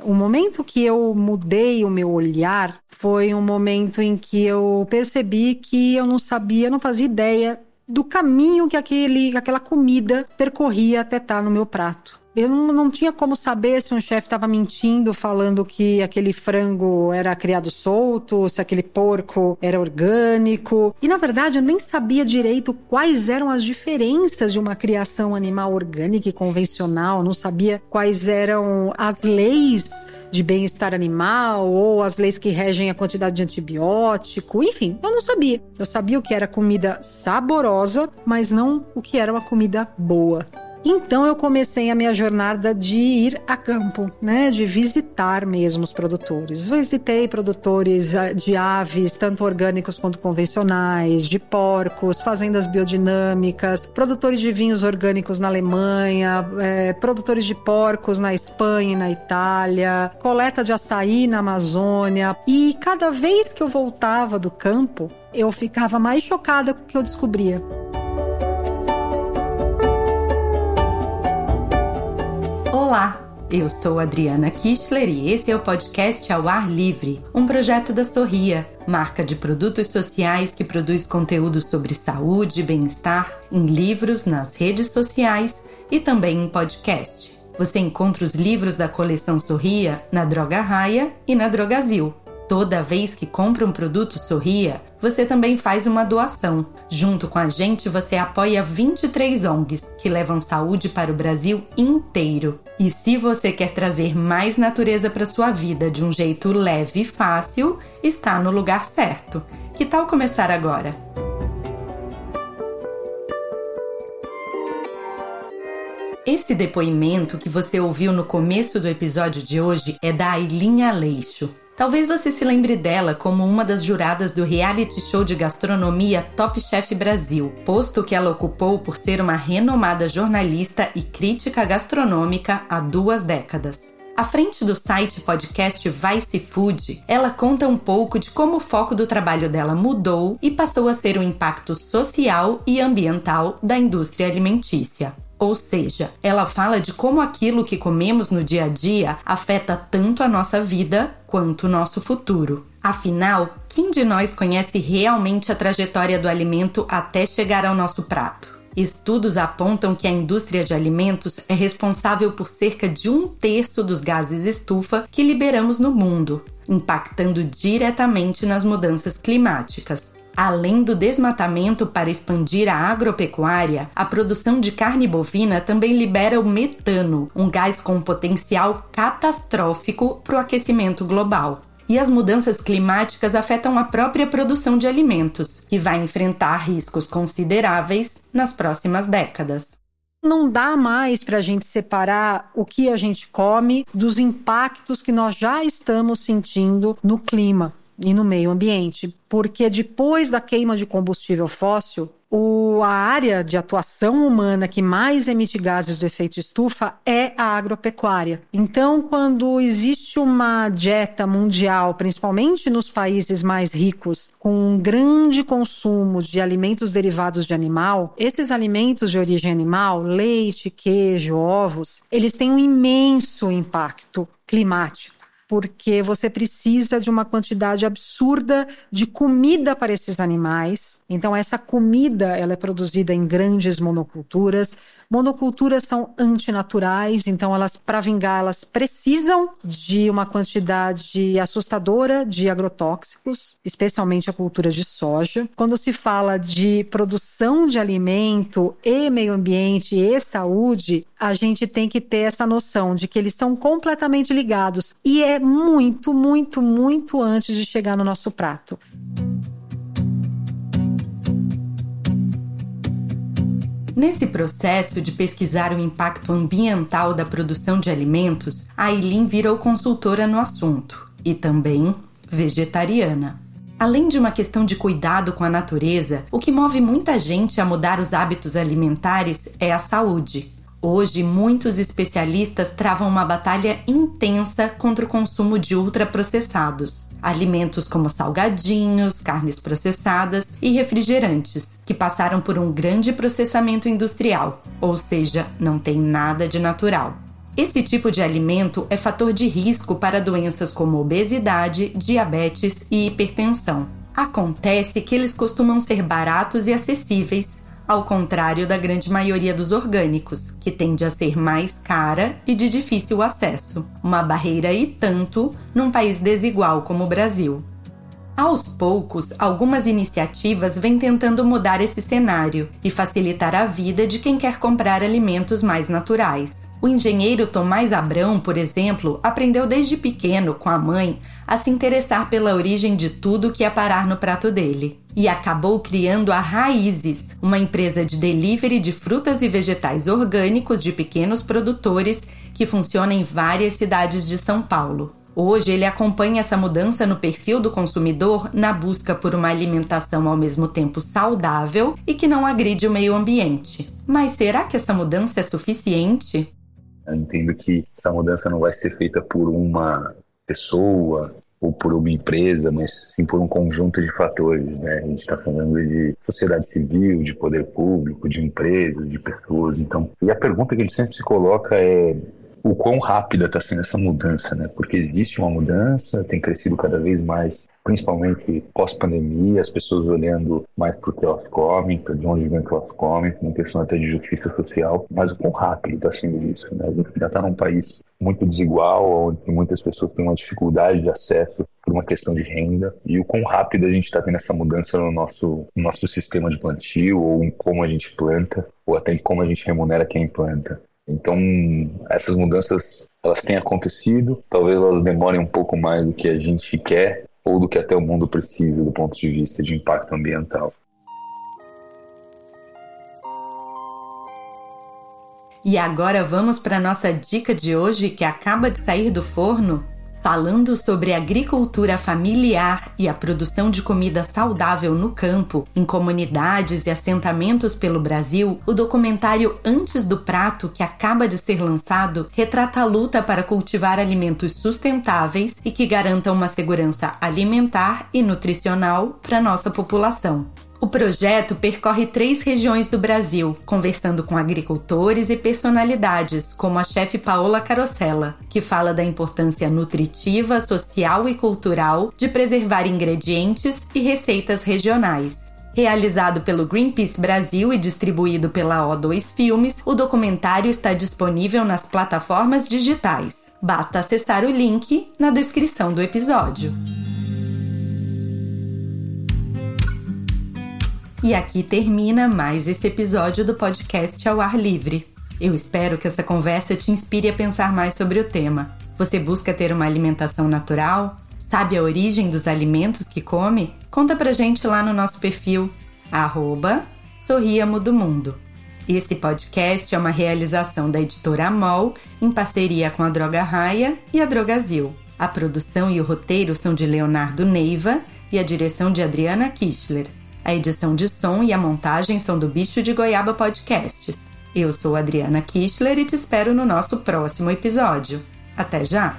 O momento que eu mudei o meu olhar foi um momento em que eu percebi que eu não sabia, não fazia ideia do caminho que aquele, aquela comida percorria até estar no meu prato. Eu não, não tinha como saber se um chefe estava mentindo, falando que aquele frango era criado solto, se aquele porco era orgânico. E na verdade eu nem sabia direito quais eram as diferenças de uma criação animal orgânica e convencional, não sabia quais eram as leis de bem-estar animal ou as leis que regem a quantidade de antibiótico, enfim, eu não sabia. Eu sabia o que era comida saborosa, mas não o que era uma comida boa. Então eu comecei a minha jornada de ir a campo, né, de visitar mesmo os produtores. Visitei produtores ah, de aves, tanto orgânicos quanto convencionais, de porcos, fazendas biodinâmicas, produtores de vinhos orgânicos na Alemanha, é, produtores de porcos na Espanha e na Itália, coleta de açaí na Amazônia. E cada vez que eu voltava do campo, eu ficava mais chocada com o que eu descobria. Olá, eu sou Adriana Kistler e esse é o podcast Ao Ar Livre, um projeto da Sorria, marca de produtos sociais que produz conteúdo sobre saúde e bem-estar em livros, nas redes sociais e também em podcast. Você encontra os livros da coleção Sorria na Droga Raia e na Drogazil. Toda vez que compra um produto Sorria, você também faz uma doação. Junto com a gente, você apoia 23 ONGs que levam saúde para o Brasil inteiro. E se você quer trazer mais natureza para sua vida de um jeito leve e fácil, está no lugar certo. Que tal começar agora? Esse depoimento que você ouviu no começo do episódio de hoje é da Ailinha Aleixo. Talvez você se lembre dela como uma das juradas do reality show de gastronomia Top Chef Brasil, posto que ela ocupou por ser uma renomada jornalista e crítica gastronômica há duas décadas. À frente do site podcast Vice Food, ela conta um pouco de como o foco do trabalho dela mudou e passou a ser o impacto social e ambiental da indústria alimentícia. Ou seja, ela fala de como aquilo que comemos no dia a dia afeta tanto a nossa vida quanto o nosso futuro. Afinal, quem de nós conhece realmente a trajetória do alimento até chegar ao nosso prato? Estudos apontam que a indústria de alimentos é responsável por cerca de um terço dos gases estufa que liberamos no mundo, impactando diretamente nas mudanças climáticas. Além do desmatamento para expandir a agropecuária, a produção de carne bovina também libera o metano, um gás com potencial catastrófico para o aquecimento global. E as mudanças climáticas afetam a própria produção de alimentos, que vai enfrentar riscos consideráveis nas próximas décadas. Não dá mais para a gente separar o que a gente come dos impactos que nós já estamos sentindo no clima e no meio ambiente, porque depois da queima de combustível fóssil, o, a área de atuação humana que mais emite gases do efeito estufa é a agropecuária. Então, quando existe uma dieta mundial, principalmente nos países mais ricos, com um grande consumo de alimentos derivados de animal, esses alimentos de origem animal, leite, queijo, ovos, eles têm um imenso impacto climático porque você precisa de uma quantidade absurda de comida para esses animais. Então essa comida, ela é produzida em grandes monoculturas. Monoculturas são antinaturais, então elas para vingar, elas precisam de uma quantidade assustadora de agrotóxicos, especialmente a cultura de soja. Quando se fala de produção de alimento e meio ambiente e saúde, a gente tem que ter essa noção de que eles estão completamente ligados e é muito, muito, muito antes de chegar no nosso prato. Nesse processo de pesquisar o impacto ambiental da produção de alimentos, a Aileen virou consultora no assunto e também vegetariana. Além de uma questão de cuidado com a natureza, o que move muita gente a mudar os hábitos alimentares é a saúde. Hoje, muitos especialistas travam uma batalha intensa contra o consumo de ultraprocessados. Alimentos como salgadinhos, carnes processadas e refrigerantes, que passaram por um grande processamento industrial, ou seja, não tem nada de natural. Esse tipo de alimento é fator de risco para doenças como obesidade, diabetes e hipertensão. Acontece que eles costumam ser baratos e acessíveis, ao contrário da grande maioria dos orgânicos, que tende a ser mais cara e de difícil acesso, uma barreira e tanto num país desigual como o Brasil. Aos poucos, algumas iniciativas vêm tentando mudar esse cenário e facilitar a vida de quem quer comprar alimentos mais naturais. O engenheiro Tomás Abrão, por exemplo, aprendeu desde pequeno com a mãe a se interessar pela origem de tudo que ia parar no prato dele. E acabou criando a Raízes, uma empresa de delivery de frutas e vegetais orgânicos de pequenos produtores que funciona em várias cidades de São Paulo. Hoje ele acompanha essa mudança no perfil do consumidor na busca por uma alimentação ao mesmo tempo saudável e que não agride o meio ambiente. Mas será que essa mudança é suficiente? Eu entendo que essa mudança não vai ser feita por uma pessoa ou por uma empresa, mas sim por um conjunto de fatores. Né? A gente está falando de sociedade civil, de poder público, de empresas, de pessoas. Então, e a pergunta que ele sempre se coloca é o quão rápida está sendo essa mudança, né? Porque existe uma mudança, tem crescido cada vez mais, principalmente pós-pandemia, as pessoas olhando mais para o que elas comem, para de onde vem o que elas comem, uma questão até de justiça social, mas o quão rápido está sendo isso, né? A gente já está num país muito desigual, onde muitas pessoas têm uma dificuldade de acesso por uma questão de renda e o quão rápido a gente está tendo essa mudança no nosso, no nosso sistema de plantio ou em como a gente planta ou até em como a gente remunera quem planta. Então, essas mudanças elas têm acontecido, talvez elas demorem um pouco mais do que a gente quer ou do que até o mundo precisa do ponto de vista de impacto ambiental. E agora vamos para a nossa dica de hoje que acaba de sair do forno? Falando sobre agricultura familiar e a produção de comida saudável no campo, em comunidades e assentamentos pelo Brasil, o documentário Antes do Prato, que acaba de ser lançado, retrata a luta para cultivar alimentos sustentáveis e que garantam uma segurança alimentar e nutricional para nossa população. O projeto percorre três regiões do Brasil, conversando com agricultores e personalidades, como a chefe Paola Carosella, que fala da importância nutritiva, social e cultural de preservar ingredientes e receitas regionais. Realizado pelo Greenpeace Brasil e distribuído pela O2 Filmes, o documentário está disponível nas plataformas digitais. Basta acessar o link na descrição do episódio. E aqui termina mais esse episódio do podcast Ao Ar Livre. Eu espero que essa conversa te inspire a pensar mais sobre o tema. Você busca ter uma alimentação natural? Sabe a origem dos alimentos que come? Conta pra gente lá no nosso perfil, arroba Sorriamo do Mundo. Esse podcast é uma realização da editora Amol em parceria com a Droga Raia e a Drogazil. A produção e o roteiro são de Leonardo Neiva e a direção de Adriana Kischler. A edição de som e a montagem são do Bicho de Goiaba Podcasts. Eu sou Adriana Kischler e te espero no nosso próximo episódio. Até já!